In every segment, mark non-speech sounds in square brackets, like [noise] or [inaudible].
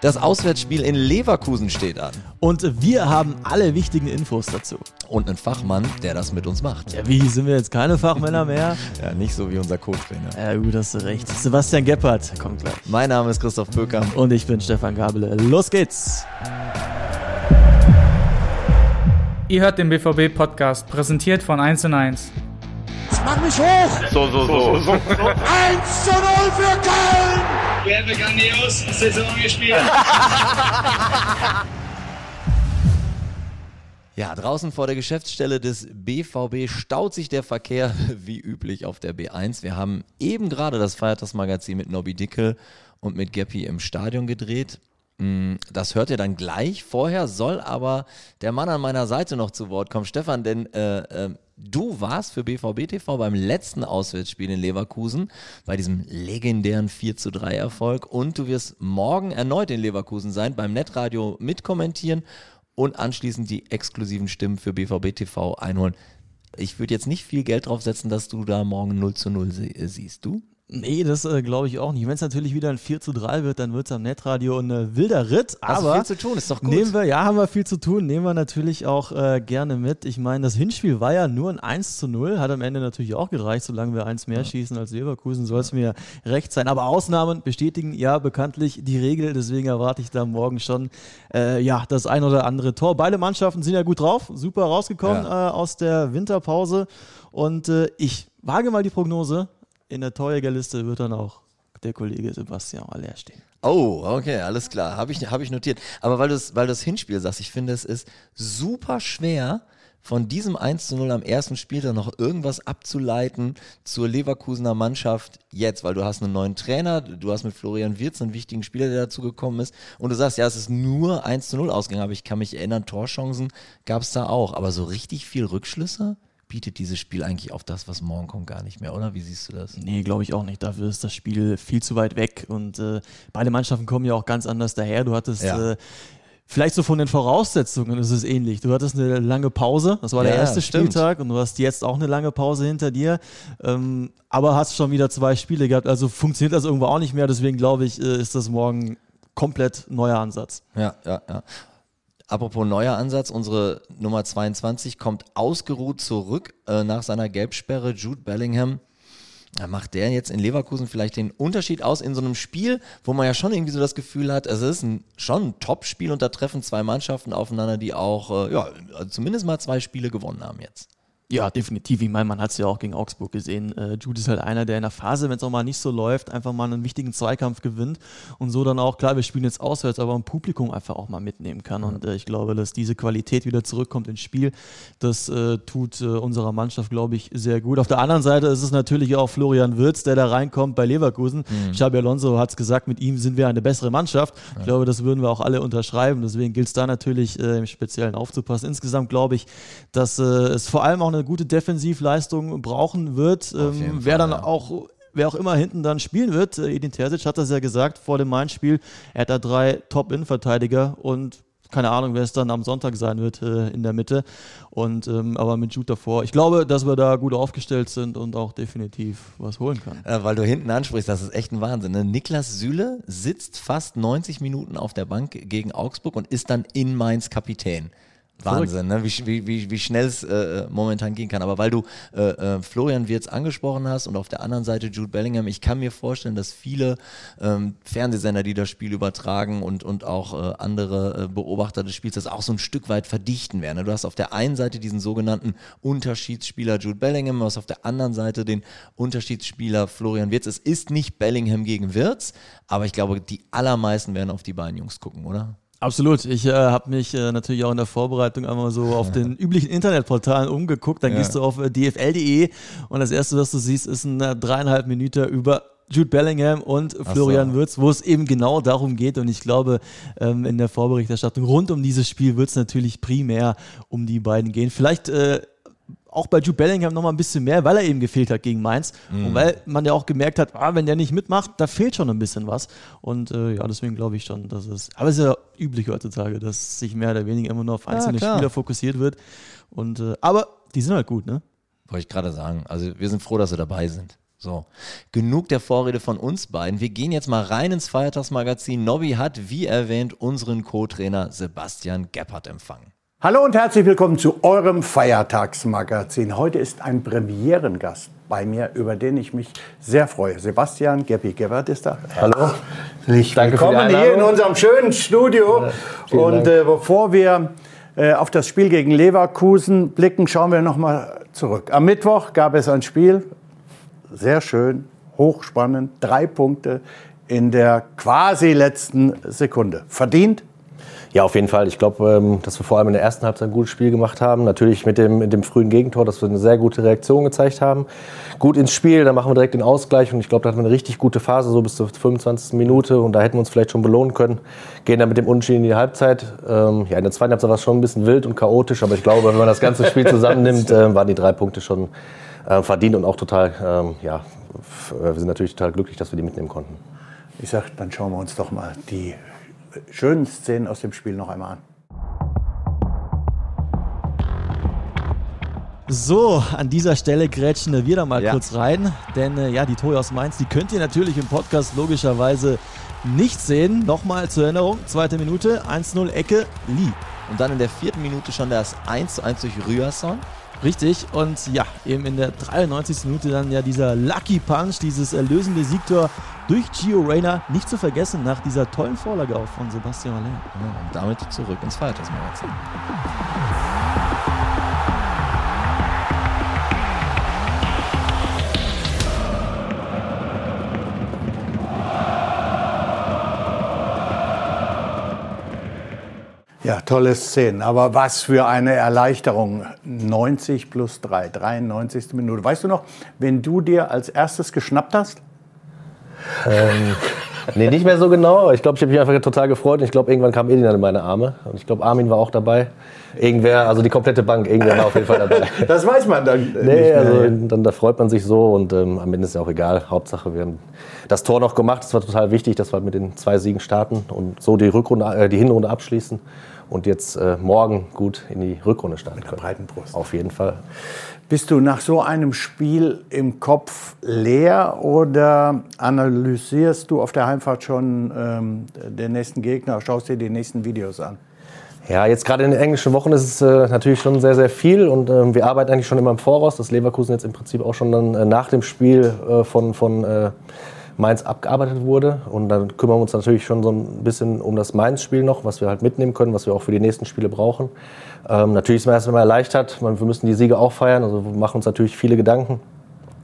Das Auswärtsspiel in Leverkusen steht an. Und wir haben alle wichtigen Infos dazu. Und einen Fachmann, der das mit uns macht. Ja, wie, sind wir jetzt keine Fachmänner mehr? [laughs] ja, nicht so wie unser Co-Trainer. Ja, gut, hast du recht. Sebastian Geppert kommt gleich. Mein Name ist Christoph Böker. Und ich bin Stefan Gabele. Los geht's! Ihr hört den BVB-Podcast, präsentiert von 1 und 1. Mach mich hoch! So, so, so. so. 1 zu 0 für Köln! Wir haben grandios Saison gespielt. Ja, draußen vor der Geschäftsstelle des BVB staut sich der Verkehr [laughs] wie üblich auf der B1. Wir haben eben gerade das Feiertagsmagazin mit Nobby Dickel und mit Geppi im Stadion gedreht. Mm, das hört ihr dann gleich. Vorher soll aber der Mann an meiner Seite noch zu Wort kommen. Stefan, denn äh, äh, du warst für BVB TV beim letzten Auswärtsspiel in Leverkusen, bei diesem legendären 4 zu 3 Erfolg. Und du wirst morgen erneut in Leverkusen sein, beim Netradio mitkommentieren und anschließend die exklusiven Stimmen für BVB TV einholen. Ich würde jetzt nicht viel Geld drauf setzen, dass du da morgen 0 zu 0 sie siehst. Du? Nee, das äh, glaube ich auch nicht. Wenn es natürlich wieder ein 4 zu 3 wird, dann wird es am Netradio ein äh, wilder Ritt. Aber viel zu tun, ist doch gut. Nehmen wir, ja, haben wir viel zu tun, nehmen wir natürlich auch äh, gerne mit. Ich meine, das Hinspiel war ja nur ein 1 zu 0, hat am Ende natürlich auch gereicht, solange wir eins mehr ja. schießen als Leverkusen, soll es mir recht sein. Aber Ausnahmen bestätigen ja bekanntlich die Regel, deswegen erwarte ich da morgen schon äh, ja, das ein oder andere Tor. Beide Mannschaften sind ja gut drauf, super rausgekommen ja. Äh, aus der Winterpause. Und äh, ich wage mal die Prognose, in der Torjägerliste wird dann auch der Kollege Sebastian Aller stehen. Oh, okay, alles klar. Habe ich, hab ich notiert. Aber weil du weil das Hinspiel sagst, ich finde, es ist super schwer, von diesem 1 zu 0 am ersten Spieltag noch irgendwas abzuleiten zur Leverkusener Mannschaft jetzt, weil du hast einen neuen Trainer, du hast mit Florian Wirz einen wichtigen Spieler, der dazu gekommen ist und du sagst, ja, es ist nur 1 zu 0 ausgegangen, aber ich kann mich erinnern, Torchancen gab es da auch, aber so richtig viel Rückschlüsse? Bietet dieses Spiel eigentlich auf das, was morgen kommt, gar nicht mehr, oder? Wie siehst du das? Nee, glaube ich auch nicht. Dafür ist das Spiel viel zu weit weg und äh, beide Mannschaften kommen ja auch ganz anders daher. Du hattest ja. äh, Vielleicht so von den Voraussetzungen ist es ähnlich. Du hattest eine lange Pause, das war der erste stimmt. Spieltag und du hast jetzt auch eine lange Pause hinter dir, ähm, aber hast schon wieder zwei Spiele gehabt. Also funktioniert das irgendwo auch nicht mehr. Deswegen glaube ich, äh, ist das morgen komplett neuer Ansatz. Ja, ja, ja. Apropos neuer Ansatz, unsere Nummer 22 kommt ausgeruht zurück äh, nach seiner Gelbsperre. Jude Bellingham. Da macht der jetzt in Leverkusen vielleicht den Unterschied aus in so einem Spiel, wo man ja schon irgendwie so das Gefühl hat, es ist ein, schon ein Top-Spiel und da treffen zwei Mannschaften aufeinander, die auch, äh, ja, zumindest mal zwei Spiele gewonnen haben jetzt. Ja, definitiv. Ich meine, man hat es ja auch gegen Augsburg gesehen. Äh, Jude ist halt einer, der in der Phase, wenn es auch mal nicht so läuft, einfach mal einen wichtigen Zweikampf gewinnt und so dann auch, klar, wir spielen jetzt auswärts, aber ein Publikum einfach auch mal mitnehmen kann. Und äh, ich glaube, dass diese Qualität wieder zurückkommt ins Spiel. Das äh, tut äh, unserer Mannschaft, glaube ich, sehr gut. Auf der anderen Seite ist es natürlich auch Florian Wirz, der da reinkommt bei Leverkusen. Mhm. Xabi Alonso hat es gesagt, mit ihm sind wir eine bessere Mannschaft. Ja. Ich glaube, das würden wir auch alle unterschreiben. Deswegen gilt es da natürlich äh, im Speziellen aufzupassen. Insgesamt glaube ich, dass äh, es vor allem auch eine eine gute Defensivleistung brauchen wird. Ähm, wer dann ja. auch wer auch immer hinten dann spielen wird, äh, Edin Terzic hat das ja gesagt vor dem Main-Spiel, er hat da drei Top-In-Verteidiger und keine Ahnung, wer es dann am Sonntag sein wird äh, in der Mitte. Und ähm, aber mit Jude davor. Ich glaube, dass wir da gut aufgestellt sind und auch definitiv was holen können. Äh, weil du hinten ansprichst, das ist echt ein Wahnsinn. Ne? Niklas Süle sitzt fast 90 Minuten auf der Bank gegen Augsburg und ist dann in Mainz Kapitän. Wahnsinn, ne? wie, wie, wie schnell es äh, momentan gehen kann. Aber weil du äh, äh, Florian Wirz angesprochen hast und auf der anderen Seite Jude Bellingham, ich kann mir vorstellen, dass viele ähm, Fernsehsender, die das Spiel übertragen und, und auch äh, andere äh, Beobachter des Spiels, das auch so ein Stück weit verdichten werden. Ne? Du hast auf der einen Seite diesen sogenannten Unterschiedsspieler Jude Bellingham, du hast auf der anderen Seite den Unterschiedsspieler Florian Wirz. Es ist nicht Bellingham gegen Wirz, aber ich glaube, die allermeisten werden auf die beiden Jungs gucken, oder? Absolut. Ich äh, habe mich äh, natürlich auch in der Vorbereitung einmal so auf [laughs] den üblichen Internetportalen umgeguckt. Dann ja. gehst du auf äh, dfl.de und das erste, was du siehst, ist ein äh, dreieinhalb Minuten über Jude Bellingham und Florian so. Würz, wo es eben genau darum geht. Und ich glaube, ähm, in der Vorberichterstattung rund um dieses Spiel wird es natürlich primär um die beiden gehen. Vielleicht äh, auch bei Jude Bellingham noch mal ein bisschen mehr, weil er eben gefehlt hat gegen Mainz mhm. und weil man ja auch gemerkt hat, ah, wenn der nicht mitmacht, da fehlt schon ein bisschen was. Und äh, ja, deswegen glaube ich schon, dass es. Aber es ist ja üblich heutzutage, dass sich mehr oder weniger immer nur auf einzelne ja, Spieler fokussiert wird. Und äh, aber die sind halt gut, ne? Wollte ich gerade sagen. Also wir sind froh, dass sie dabei sind. So, genug der Vorrede von uns beiden. Wir gehen jetzt mal rein ins Feiertagsmagazin. Nobby hat, wie erwähnt, unseren Co-Trainer Sebastian Gebhardt empfangen. Hallo und herzlich willkommen zu eurem Feiertagsmagazin. Heute ist ein Premierengast bei mir, über den ich mich sehr freue. Sebastian Geppi Gebhardt ist da. Hallo. Herzlich willkommen hier in unserem schönen Studio. Ja, und äh, bevor wir äh, auf das Spiel gegen Leverkusen blicken, schauen wir noch mal zurück. Am Mittwoch gab es ein Spiel, sehr schön, hochspannend, drei Punkte in der quasi letzten Sekunde. Verdient? Ja, auf jeden Fall. Ich glaube, ähm, dass wir vor allem in der ersten Halbzeit ein gutes Spiel gemacht haben. Natürlich mit dem, mit dem frühen Gegentor, dass wir eine sehr gute Reaktion gezeigt haben. Gut ins Spiel, dann machen wir direkt den Ausgleich und ich glaube, da hatten wir eine richtig gute Phase, so bis zur 25. Minute und da hätten wir uns vielleicht schon belohnen können. Gehen dann mit dem Unentschieden in die Halbzeit. Ähm, ja, in der zweiten Halbzeit war es schon ein bisschen wild und chaotisch, aber ich glaube, wenn man das ganze Spiel [laughs] zusammennimmt, äh, waren die drei Punkte schon äh, verdient und auch total, ähm, ja, wir sind natürlich total glücklich, dass wir die mitnehmen konnten. Ich sag, dann schauen wir uns doch mal die schönen Szenen aus dem Spiel noch einmal an. So, an dieser Stelle grätschen wir da mal Ja. kurz rein, denn äh, ja, die Tore aus Mainz, die könnt ihr natürlich im Podcast logischerweise nicht sehen. Nochmal zur Erinnerung, zweite Minute, 1-0 Ecke, Lee. Und dann in der vierten Minute schon das 1 zu 1 durch Rührson. Richtig, und ja, eben in der 93. Minute dann ja dieser Lucky Punch, dieses erlösende Siegtor durch Gio Reyna, nicht zu vergessen nach dieser tollen Vorlage auch von Sebastian Haller. Ja, und damit zurück ins Feiertagsmagazin. Ja, tolle Szenen. Aber was für eine Erleichterung. 90 plus 3, 93. Minute. Weißt du noch, wenn du dir als erstes geschnappt hast? Ähm, nee, nicht mehr so genau. aber Ich glaube, ich habe mich einfach total gefreut. Und ich glaube, irgendwann kam Edin in meine Arme. Und ich glaube, Armin war auch dabei. Irgendwer, also die komplette Bank, irgendwer war auf jeden Fall dabei. [laughs] Das weiß man dann nicht Nee, mehr. also dann da freut man sich so und ähm, am Ende ist ja auch egal. Hauptsache, wir haben das Tor noch gemacht. Das war total wichtig, dass wir mit den zwei Siegen starten und so die Rückrunde, äh, die Hinrunde abschließen und jetzt äh, morgen gut in die Rückrunde starten können. breiten Brust. Auf jeden Fall. Bist du nach so einem Spiel im Kopf leer oder analysierst du auf der Heimfahrt schon ähm, den nächsten Gegner, schaust dir die nächsten Videos an? Ja, jetzt gerade in den englischen Wochen ist es äh, natürlich schon sehr, sehr viel und ähm, wir arbeiten eigentlich schon immer im Voraus, dass Leverkusen jetzt im Prinzip auch schon dann äh, nach dem Spiel äh, von, von äh, Mainz abgearbeitet wurde. Und dann kümmern wir uns natürlich schon so ein bisschen um das Mainz-Spiel noch, was wir halt mitnehmen können, was wir auch für die nächsten Spiele brauchen. Ähm, natürlich ist man erstmal erleichtert, man, wir müssen die Siege auch feiern, also wir machen uns natürlich viele Gedanken.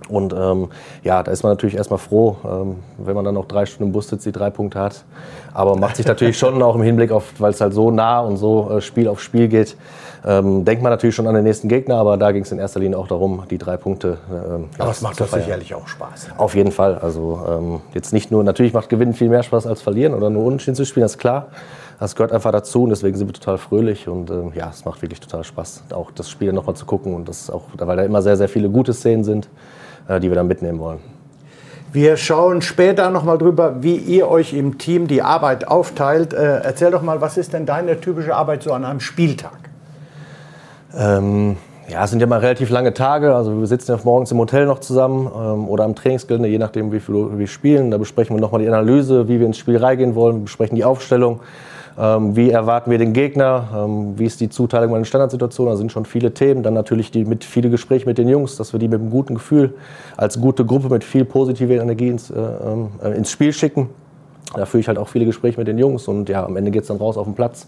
Und ähm, ja, da ist man natürlich erstmal froh, ähm, wenn man dann noch drei Stunden im Bus sitzt, die drei Punkte hat. Aber macht sich natürlich [laughs] schon auch im Hinblick auf, weil es halt so nah und so äh, Spiel auf Spiel geht, ähm, denkt man natürlich schon an den nächsten Gegner. Aber da ging es in erster Linie auch darum, die drei Punkte. Ähm, Aber es macht doch sicherlich auch Spaß. Auf jeden Fall. Also ähm, jetzt nicht nur, natürlich macht Gewinnen viel mehr Spaß als Verlieren oder nur Unentschieden zu spielen, das ist klar. Das gehört einfach dazu und deswegen sind wir total fröhlich und ähm, ja, es macht wirklich total Spaß, auch das Spiel nochmal zu gucken und das auch, weil da immer sehr, sehr viele gute Szenen sind, äh, die wir dann mitnehmen wollen. Wir schauen später noch mal drüber, wie ihr euch im Team die Arbeit aufteilt. Äh, erzähl doch mal, was ist denn deine typische Arbeit so an einem Spieltag? Ähm, ja, es sind ja mal relativ lange Tage. Also wir sitzen ja morgens im Hotel noch zusammen ähm, oder am Trainingsgelände, je nachdem, wie viel wir spielen. Da besprechen wir nochmal die Analyse, wie wir ins Spiel reingehen wollen. Wir besprechen die Aufstellung. Ähm, wie erwarten wir den Gegner? Ähm, wie ist die Zuteilung bei den Standardsituationen? Da sind schon viele Themen. Dann natürlich die, mit viele Gespräche mit den Jungs, dass wir die mit einem guten Gefühl als gute Gruppe mit viel positiver Energie ins, äh, äh, ins Spiel schicken. Da führe ich halt auch viele Gespräche mit den Jungs und ja, am Ende geht es dann raus auf den Platz.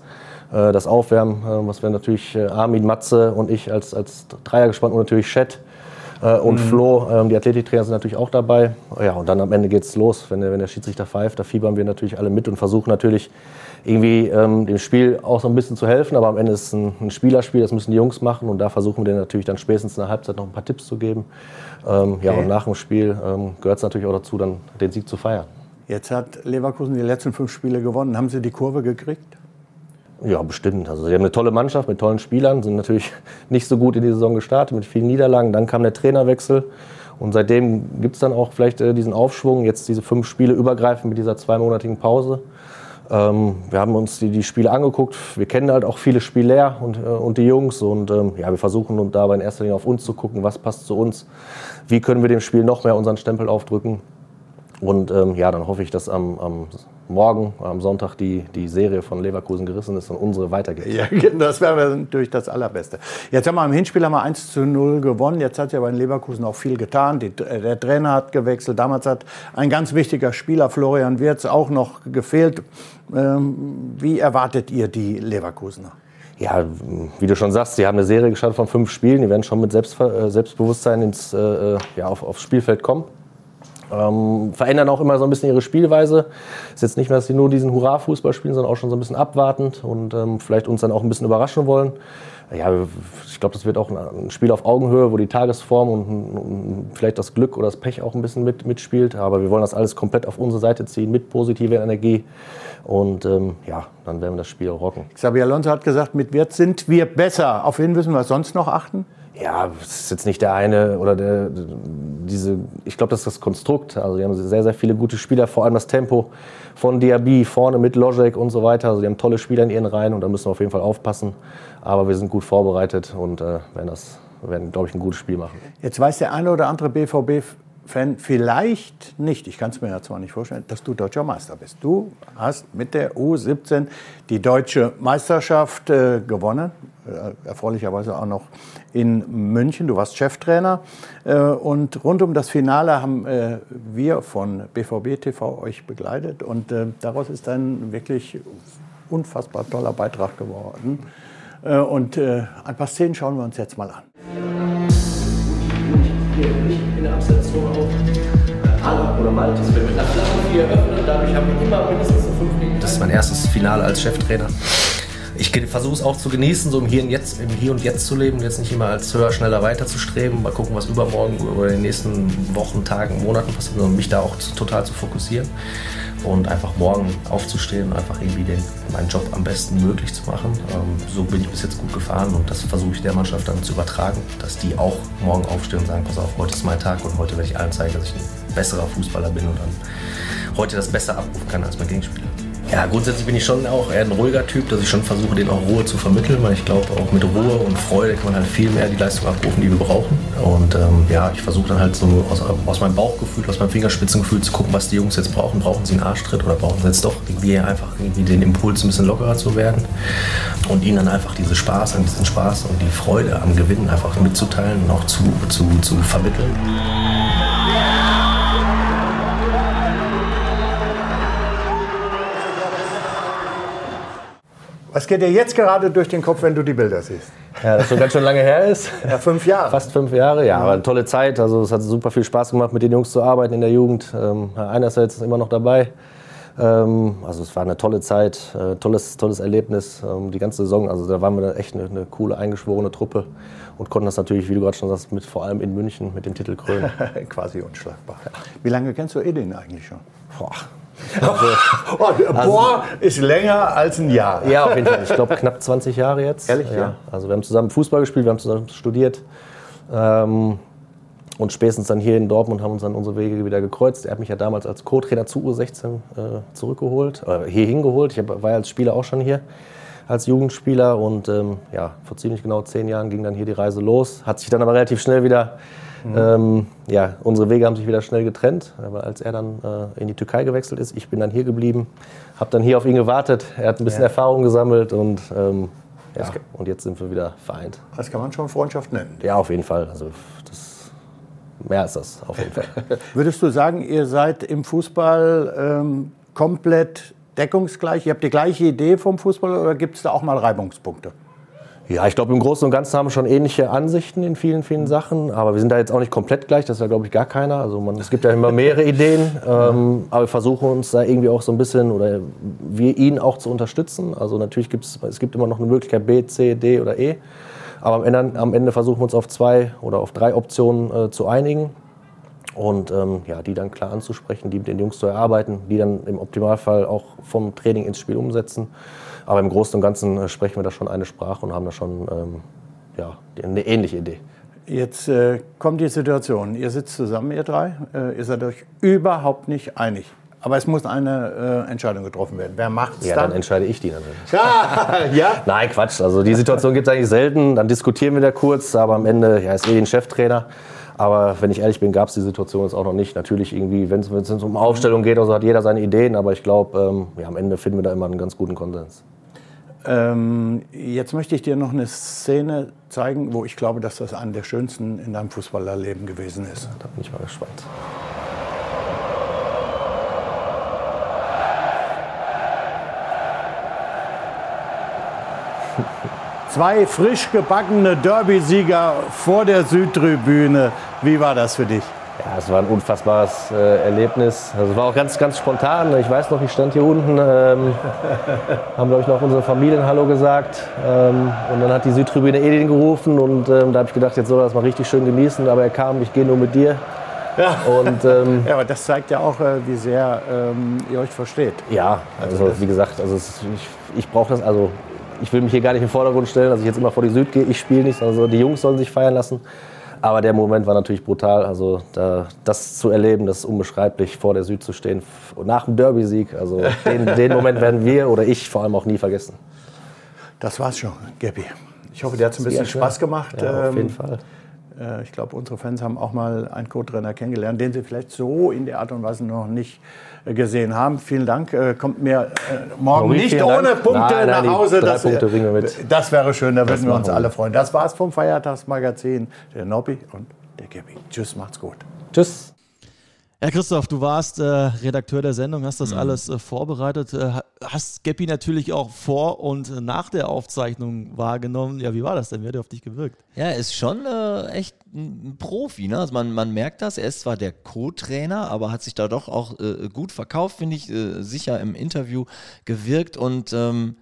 Äh, das Aufwärmen, äh, was wir natürlich äh, Armin, Matze und ich als, als Dreier gespannt und natürlich Chat und Flo, ähm, die Athletiktrainer sind natürlich auch dabei. Ja, und dann am Ende geht's los. Wenn der, wenn der Schiedsrichter pfeift, da fiebern wir natürlich alle mit und versuchen natürlich irgendwie ähm, dem Spiel auch so ein bisschen zu helfen. Aber am Ende ist es ein, ein Spielerspiel, das müssen die Jungs machen und da versuchen wir denen natürlich dann spätestens in der Halbzeit noch ein paar Tipps zu geben. Ähm, Ja, Okay. und nach dem Spiel ähm, gehört es natürlich auch dazu, dann den Sieg zu feiern. Jetzt hat Leverkusen die letzten fünf Spiele gewonnen. Haben sie die Kurve gekriegt? Ja, bestimmt. Also, sie haben eine tolle Mannschaft mit tollen Spielern, sind natürlich [laughs] nicht so gut in die Saison gestartet mit vielen Niederlagen. Dann kam der Trainerwechsel und seitdem gibt es dann auch vielleicht äh, diesen Aufschwung, jetzt diese fünf Spiele übergreifend mit dieser zweimonatigen Pause. Ähm, wir haben uns die, die Spiele angeguckt. Wir kennen halt auch viele Spieler und, äh, und die Jungs. Und ähm, ja, wir versuchen dabei in erster Linie auf uns zu gucken, was passt zu uns. Wie können wir dem Spiel noch mehr unseren Stempel aufdrücken. Und ähm, ja, dann hoffe ich, dass am, am morgen, am Sonntag, die, die Serie von Leverkusen gerissen ist und unsere weitergeht. Ja, [laughs] genau, das wäre natürlich das Allerbeste. Jetzt haben wir im Hinspiel haben wir 1 zu 0 gewonnen. Jetzt hat ja bei Leverkusen auch viel getan. Die, der Trainer hat gewechselt. Damals hat ein ganz wichtiger Spieler, Florian Wirz, auch noch gefehlt. Ähm, wie erwartet ihr die Leverkusener? Ja, wie du schon sagst, sie haben eine Serie gestartet von fünf Spielen. Die werden schon mit Selbstver äh, Selbstbewusstsein ins, äh, äh, ja, auf, aufs Spielfeld kommen. Ähm, verändern auch immer so ein bisschen ihre Spielweise. Ist jetzt nicht mehr, dass sie nur diesen Hurra-Fußball spielen, sondern auch schon so ein bisschen abwartend und ähm, vielleicht uns dann auch ein bisschen überraschen wollen. Ja, ich glaube, das wird auch ein Spiel auf Augenhöhe, wo die Tagesform und, und, vielleicht das Glück oder das Pech auch ein bisschen mit, mitspielt. Aber wir wollen das alles komplett auf unsere Seite ziehen, mit positiver Energie. Und ähm, ja, dann werden wir das Spiel rocken. Xabi Alonso hat gesagt, mit Wirt sind wir besser. Auf wen müssen wir sonst noch achten? Ja, es ist jetzt nicht der eine oder der, diese, ich glaube, das ist das Konstrukt. Also, die haben sehr, sehr viele gute Spieler, vor allem das Tempo von Diaby vorne mit Logic und so weiter. Also, die haben tolle Spieler in ihren Reihen und da müssen wir auf jeden Fall aufpassen. Aber wir sind gut vorbereitet und äh, werden das, werden, glaube ich, ein gutes Spiel machen. Jetzt weiß der eine oder andere BVB Fan vielleicht nicht, ich kann es mir ja zwar nicht vorstellen, dass du deutscher Meister bist. Du hast mit der U17 die deutsche Meisterschaft äh, gewonnen, äh, erfreulicherweise auch noch in München. Du warst Cheftrainer äh, und rund um das Finale haben äh, wir von BVB TV euch begleitet und äh, daraus ist ein wirklich unfassbar toller Beitrag geworden. Äh, und ein paar Szenen schauen wir uns jetzt mal an hier oder Maltes. Wenn wir nach Flaschen vier öffnen, dadurch haben wir immer mindestens fünf Minuten. Das ist mein erstes Finale als Cheftrainer. Ich versuche es auch zu genießen, so im Hier, und Jetzt, im Hier und Jetzt zu leben, jetzt nicht immer als höher, schneller weiter zu streben, mal gucken, was übermorgen oder in den nächsten Wochen, Tagen, Monaten passiert, sondern mich da auch total zu fokussieren und einfach morgen aufzustehen und einfach irgendwie den, meinen Job am besten möglich zu machen. Ähm, so bin ich bis jetzt gut gefahren und das versuche ich der Mannschaft dann zu übertragen, dass die auch morgen aufstehen und sagen, pass auf, heute ist mein Tag und heute werde ich allen zeigen, dass ich ein besserer Fußballer bin und dann heute das besser abrufen kann als mein Gegenspieler. Ja, grundsätzlich bin ich schon auch eher ein ruhiger Typ, dass ich schon versuche, den auch Ruhe zu vermitteln, weil ich glaube, auch mit Ruhe und Freude kann man halt viel mehr die Leistung abrufen, die wir brauchen. Und ähm, ja, ich versuche dann halt so aus, aus, meinem Bauchgefühl, aus meinem Fingerspitzengefühl zu gucken, was die Jungs jetzt brauchen. Brauchen sie einen Arschtritt oder brauchen sie jetzt doch irgendwie einfach irgendwie den Impuls, ein bisschen lockerer zu werden und ihnen dann einfach diese Spaß diesen Spaß und die Freude am Gewinnen einfach mitzuteilen und auch zu, zu, zu vermitteln. Was geht dir jetzt gerade durch den Kopf, wenn du die Bilder siehst? Ja, das schon ganz schön lange her ist. [laughs] Ja, fünf Jahre. Fast fünf Jahre, ja. Aber eine tolle Zeit. Also es hat super viel Spaß gemacht, mit den Jungs zu arbeiten in der Jugend. Ähm, einer ist jetzt immer noch dabei. Ähm, also es war eine tolle Zeit, äh, tolles, tolles Erlebnis, ähm, die ganze Saison. Also da waren wir echt eine, eine, coole, eingeschworene Truppe und konnten das natürlich, wie du gerade schon sagst, mit, vor allem in München mit dem Titel krönen. [laughs] Quasi unschlagbar. Wie lange kennst du Edin eigentlich schon? Boah, also, [laughs] oh, boah, ist länger als ein Jahr. Ja, auf jeden Fall. Ich glaube, knapp 20 Jahre jetzt. Ehrlich, ja. ja. Also wir haben zusammen Fußball gespielt, wir haben zusammen studiert. Ähm, und spätestens dann hier in Dortmund haben uns dann unsere Wege wieder gekreuzt. Er hat mich ja damals als Co-Trainer zu U16 äh, zurückgeholt, äh, hier hingeholt. Ich war ja als Spieler auch schon hier, als Jugendspieler. Und ähm, ja, vor ziemlich genau zehn Jahren ging dann hier die Reise los. Hat sich dann aber relativ schnell wieder Mhm. Ähm, ja, unsere Wege haben sich wieder schnell getrennt, weil als er dann äh, in die Türkei gewechselt ist, ich bin dann hier geblieben, habe dann hier auf ihn gewartet. Er hat ein bisschen ja. Erfahrung gesammelt und ähm, ja, und jetzt sind wir wieder vereint. Das kann man schon Freundschaft nennen. Ja, auf jeden Fall. Also das, mehr ist das auf jeden Fall. [laughs] Würdest du sagen, ihr seid im Fußball ähm, komplett deckungsgleich? Ihr habt die gleiche Idee vom Fußball oder gibt es da auch mal Reibungspunkte? Ja, ich glaube, im Großen und Ganzen haben wir schon ähnliche Ansichten in vielen, vielen Sachen. Aber wir sind da jetzt auch nicht komplett gleich. Das ist ja, glaube ich, gar keiner. Also man, es gibt ja immer mehrere [laughs] Ideen. Ähm, aber wir versuchen uns da irgendwie auch so ein bisschen oder wir ihn auch zu unterstützen. Also natürlich gibt es, gibt immer noch eine Möglichkeit B, C, D oder E. Aber am Ende, am Ende versuchen wir uns auf zwei oder auf drei Optionen äh, zu einigen. Und ähm, ja, die dann klar anzusprechen, die mit den Jungs zu erarbeiten, die dann im Optimalfall auch vom Training ins Spiel umsetzen. Aber im Großen und Ganzen äh, sprechen wir da schon eine Sprache und haben da schon ähm, ja, eine ähnliche Idee. Jetzt äh, kommt die Situation, ihr sitzt zusammen, ihr drei, äh, ihr seid euch überhaupt nicht einig. Aber es muss eine äh, Entscheidung getroffen werden. Wer macht es Ja, dann? dann entscheide ich die natürlich. [laughs] ja, ja. Nein, Quatsch. Also die Situation gibt es eigentlich selten. Dann diskutieren wir da kurz, aber am Ende ja, ist eh ein Cheftrainer. Aber wenn ich ehrlich bin, gab es die Situation jetzt auch noch nicht. Natürlich irgendwie, wenn es um Aufstellung geht, also hat jeder seine Ideen. Aber ich glaube, ähm, ja, am Ende finden wir da immer einen ganz guten Konsens. Ähm, jetzt möchte ich dir noch eine Szene zeigen, wo ich glaube, dass das eine der schönsten in deinem Fußballerleben gewesen ist. Da bin ich mal gespannt. [laughs] Zwei frisch gebackene Derby-Sieger vor der Südtribüne. Wie war das für dich? Ja, es war ein unfassbares äh, Erlebnis. Also es war auch ganz, ganz spontan. Ich weiß noch, ich stand hier unten, ähm, [laughs] haben, glaube ich, noch unsere Familien Hallo gesagt. Ähm, und dann hat die Südtribüne Edin gerufen und ähm, da habe ich gedacht, jetzt soll er das mal richtig schön genießen. Aber er kam, ich gehe nur mit dir. Ja. Und ähm, [laughs] Ja, aber das zeigt ja auch, äh, wie sehr ähm, ihr euch versteht. ja, also wie gesagt, also es, ich, ich brauche das, also ich will mich hier gar nicht im Vordergrund stellen, dass ich jetzt immer vor die Süd gehe. Ich spiele nicht, also die Jungs sollen sich feiern lassen. Aber der Moment war natürlich brutal. Also da, das zu erleben, das ist unbeschreiblich, vor der Süd zu stehen, nach dem Derby-Sieg. Also [laughs] den, den Moment werden wir oder ich vor allem auch nie vergessen. Das war's schon, Gabby. Ich hoffe, dir hat es ein bisschen. Spaß gemacht. Ja, auf jeden Ähm, Fall. Äh, Ich glaube, unsere Fans haben auch mal einen Co-Trainer kennengelernt, den sie vielleicht so in der Art und Weise noch nicht äh, gesehen haben. Vielen Dank. Äh, Kommt mir äh, morgen Nobby, nicht ohne Dank. Punkte Nein, nein, nach Hause. drei Das, Punkte bringen wir mit. das wäre schön, da würden wir uns wir. alle freuen. Das war's vom Feiertagsmagazin. Der Nobby und der Gabby. Tschüss, macht's gut. Tschüss. Ja, Christoph, du warst äh, Redakteur der Sendung, hast das Mhm. alles äh, vorbereitet, äh, ha- hast Geppi natürlich auch vor und nach der Aufzeichnung wahrgenommen. Ja, wie war das denn? Wie hat er auf dich gewirkt? Ja, er ist schon äh, echt ein ein Profi. Ne? Also man, man merkt das. Er ist zwar der Co-Trainer, aber hat sich da doch auch äh, gut verkauft, finde ich, äh, sicher im Interview gewirkt. Und ähm,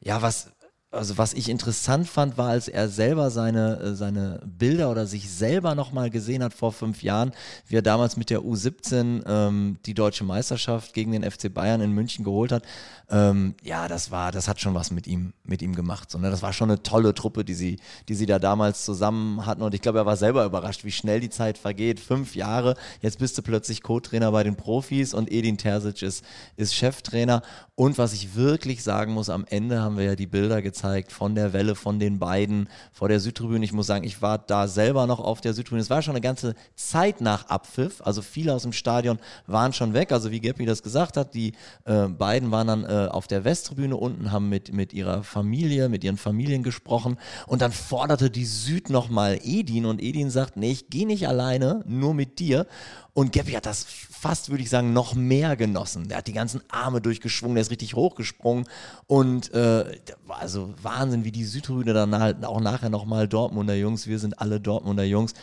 ja, was, also was ich interessant fand, war, als er selber seine, äh, seine Bilder oder sich selber nochmal gesehen hat vor fünf Jahren, wie er damals mit der U17 ähm, die deutsche Meisterschaft gegen den FC Bayern in München geholt hat. Ähm, ja, das war, das hat schon was mit ihm, mit ihm gemacht. So, ne? Das war schon eine tolle Truppe, die sie, die sie da damals zusammen hatten. Und ich glaube, er war selber überrascht, wie schnell die Zeit vergeht. Fünf Jahre, jetzt bist du plötzlich Co-Trainer bei den Profis und Edin Terzic ist, ist Cheftrainer. Und was ich wirklich sagen muss, am Ende haben wir ja die Bilder gezeigt von der Welle, von den beiden vor der Südtribüne. Ich muss sagen, ich war da selber noch auf der Südtribüne. Es war schon eine ganze Zeit nach Abpfiff. Also viele aus dem Stadion waren schon weg. Also wie Geppi das gesagt hat, die äh, beiden waren dann äh, auf der Westtribüne unten, haben mit, mit ihrer Familie, mit ihren Familien gesprochen. Und dann forderte die Süd nochmal Edin. Und Edin sagt, nee, ich gehe nicht alleine, nur mit dir. Und Geppi hat das fast, würde ich sagen, noch mehr genossen. Der hat die ganzen Arme durchgeschwungen, der ist richtig hochgesprungen. Und äh, also Wahnsinn, wie die Südtribüne dann halt auch nachher nochmal Dortmunder Jungs, wir sind alle Dortmunder Jungs.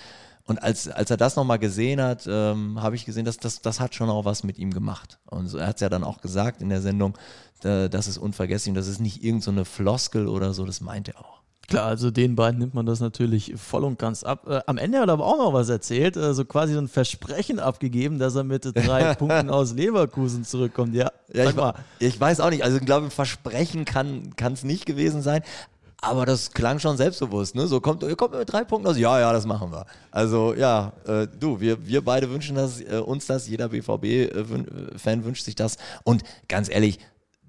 Und als, als er das nochmal gesehen hat, ähm, habe ich gesehen, dass das, das hat schon auch was mit ihm gemacht. Und so, er hat es ja dann auch gesagt in der Sendung, äh, das ist unvergesslich und das ist nicht irgendeine so Floskel oder so, das meint er auch. Klar, also den beiden nimmt man das natürlich voll und ganz ab. Äh, am Ende hat er aber auch noch was erzählt, äh, so quasi so ein Versprechen abgegeben, dass er mit drei [laughs] Punkten aus Leverkusen zurückkommt. Ja, Ja, sag ich, mal. ich weiß auch nicht. Also ich glaube, ein Versprechen kann es nicht gewesen sein. Aber das klang schon selbstbewusst, ne? So kommt, ihr kommt mit drei Punkten aus. Ja, ja, das machen wir. Also ja, äh, du, wir, wir beide wünschen das, äh, uns das. Jeder BVB-Fan wünscht sich das. Und ganz ehrlich,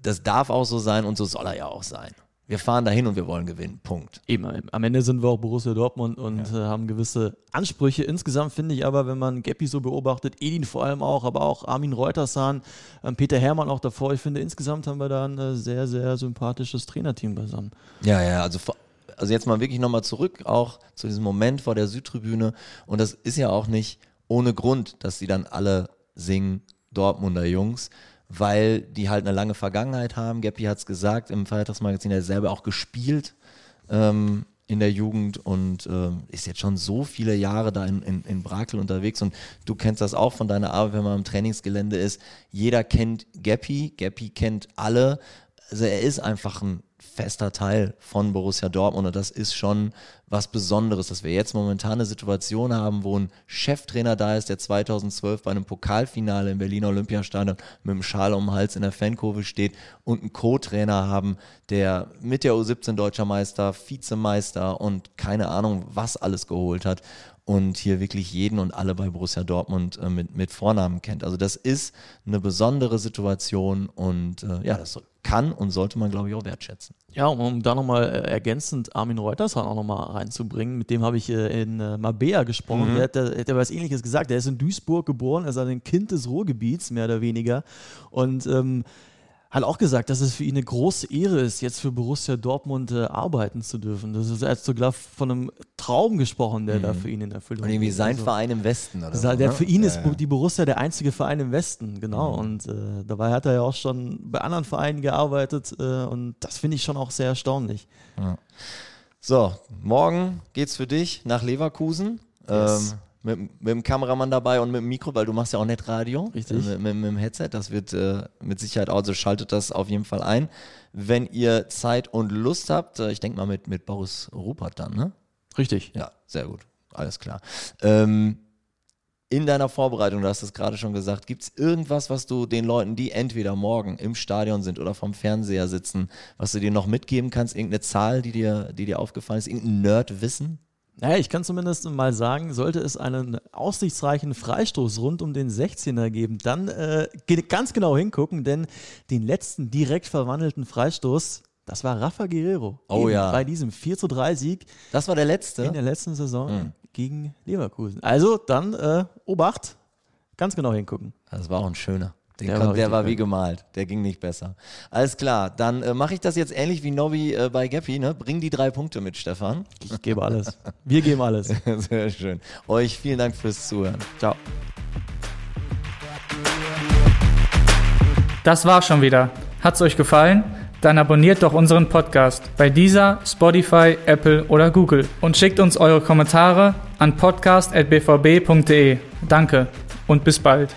das darf auch so sein und so soll er ja auch sein. Wir fahren dahin und wir wollen gewinnen. Punkt. Eben, am Ende sind wir auch Borussia Dortmund und äh, haben gewisse Ansprüche. Insgesamt finde ich aber, wenn man Geppi so beobachtet, Edin vor allem auch, aber auch Armin Reutershahn, ähm, Peter Hermann auch davor, ich finde, insgesamt haben wir da ein äh, sehr, sehr sympathisches Trainerteam beisammen. Ja, ja, also, vor- also jetzt mal wirklich nochmal zurück, auch zu diesem Moment vor der Südtribüne. Und das ist ja auch nicht ohne Grund, dass sie dann alle singen, Dortmunder Jungs, weil die halt eine lange Vergangenheit haben. Geppi hat es gesagt im Feiertagsmagazin, er selber auch gespielt ähm, in der Jugend und ähm, ist jetzt schon so viele Jahre da in, in, in Brakel unterwegs. Und du kennst das auch von deiner Arbeit, wenn man im Trainingsgelände ist. Jeder kennt Geppi, Geppi kennt alle. Also er ist einfach ein fester Teil von Borussia Dortmund und das ist schon was Besonderes, dass wir jetzt momentan eine Situation haben, wo ein Cheftrainer da ist, der 2012 bei einem Pokalfinale im Berliner Olympiastadion mit dem Schal um den Hals in der Fankurve steht und einen Co-Trainer haben, der mit der U17 deutscher Meister, Vizemeister und keine Ahnung was alles geholt hat. Und hier wirklich jeden und alle bei Borussia Dortmund äh, mit, mit Vornamen kennt. Also das ist eine besondere Situation und äh, ja, das kann und sollte man, glaube ich, auch wertschätzen. Ja, um da nochmal äh, ergänzend Armin Reuters auch nochmal reinzubringen, mit dem habe ich äh, in äh, Mabea gesprochen. Mhm. Der hat, der hat ja was ähnliches gesagt. Der ist in Duisburg geboren, er ist ein Kind des Ruhrgebiets, mehr oder weniger. Und ähm, hat auch gesagt, dass es für ihn eine große Ehre ist, jetzt für Borussia Dortmund äh, arbeiten zu dürfen. Das ist als sogar von einem Traum gesprochen, der da für ihn in Erfüllung Und irgendwie sein Also- Verein im Westen oder so, der, für ihn Ja, ist ja. Mhm. die Borussia der einzige Verein im Westen, genau. Und äh, dabei hat er ja auch schon bei anderen Vereinen gearbeitet äh, und das finde ich schon auch sehr erstaunlich. So, morgen geht's für dich nach Leverkusen. Yes. Ähm, mit, mit dem Kameramann dabei und mit dem Mikro, weil du machst ja auch Netradio. Richtig. Äh, Mit, mit, mit dem Headset. Das wird äh, mit Sicherheit auch, also schaltet das auf jeden Fall ein. Wenn ihr Zeit und Lust habt, äh, ich denke mal mit, mit Boris Rupert dann, ne? Richtig. Ja, sehr gut. Alles klar. Ähm, in deiner Vorbereitung, du hast es gerade schon gesagt, gibt es irgendwas, was du den Leuten, die entweder morgen im Stadion sind oder vom Fernseher sitzen, was du dir noch mitgeben kannst? Irgendeine Zahl, die dir, die dir aufgefallen ist? Irgendein Nerd-Wissen? Naja, ich kann zumindest mal sagen, sollte es einen aussichtsreichen Freistoß rund um den 16er geben, dann äh, ganz genau hingucken, denn den letzten direkt verwandelten Freistoß, das war Rafa Guerrero. Oh ja. Bei diesem 4 zu 3 Sieg Das war der letzte. in der letzten Saison Mhm. gegen Leverkusen. Also dann äh, Obacht, ganz genau hingucken. Das war auch ein schöner. Den Der war der war wie gemalt. Der ging nicht besser. Alles klar, dann äh, mache ich das jetzt ähnlich wie Nobby äh, bei Gappi. Ne? Bring die drei Punkte mit, Stefan. Ich gebe alles. Wir geben alles. [laughs] Sehr schön. Euch vielen Dank fürs Zuhören. Ciao. Das war schon wieder. Hat's euch gefallen? Dann abonniert doch unseren Podcast bei dieser, Spotify, Apple oder Google und schickt uns eure Kommentare an podcast@bvb.de. Danke und bis bald.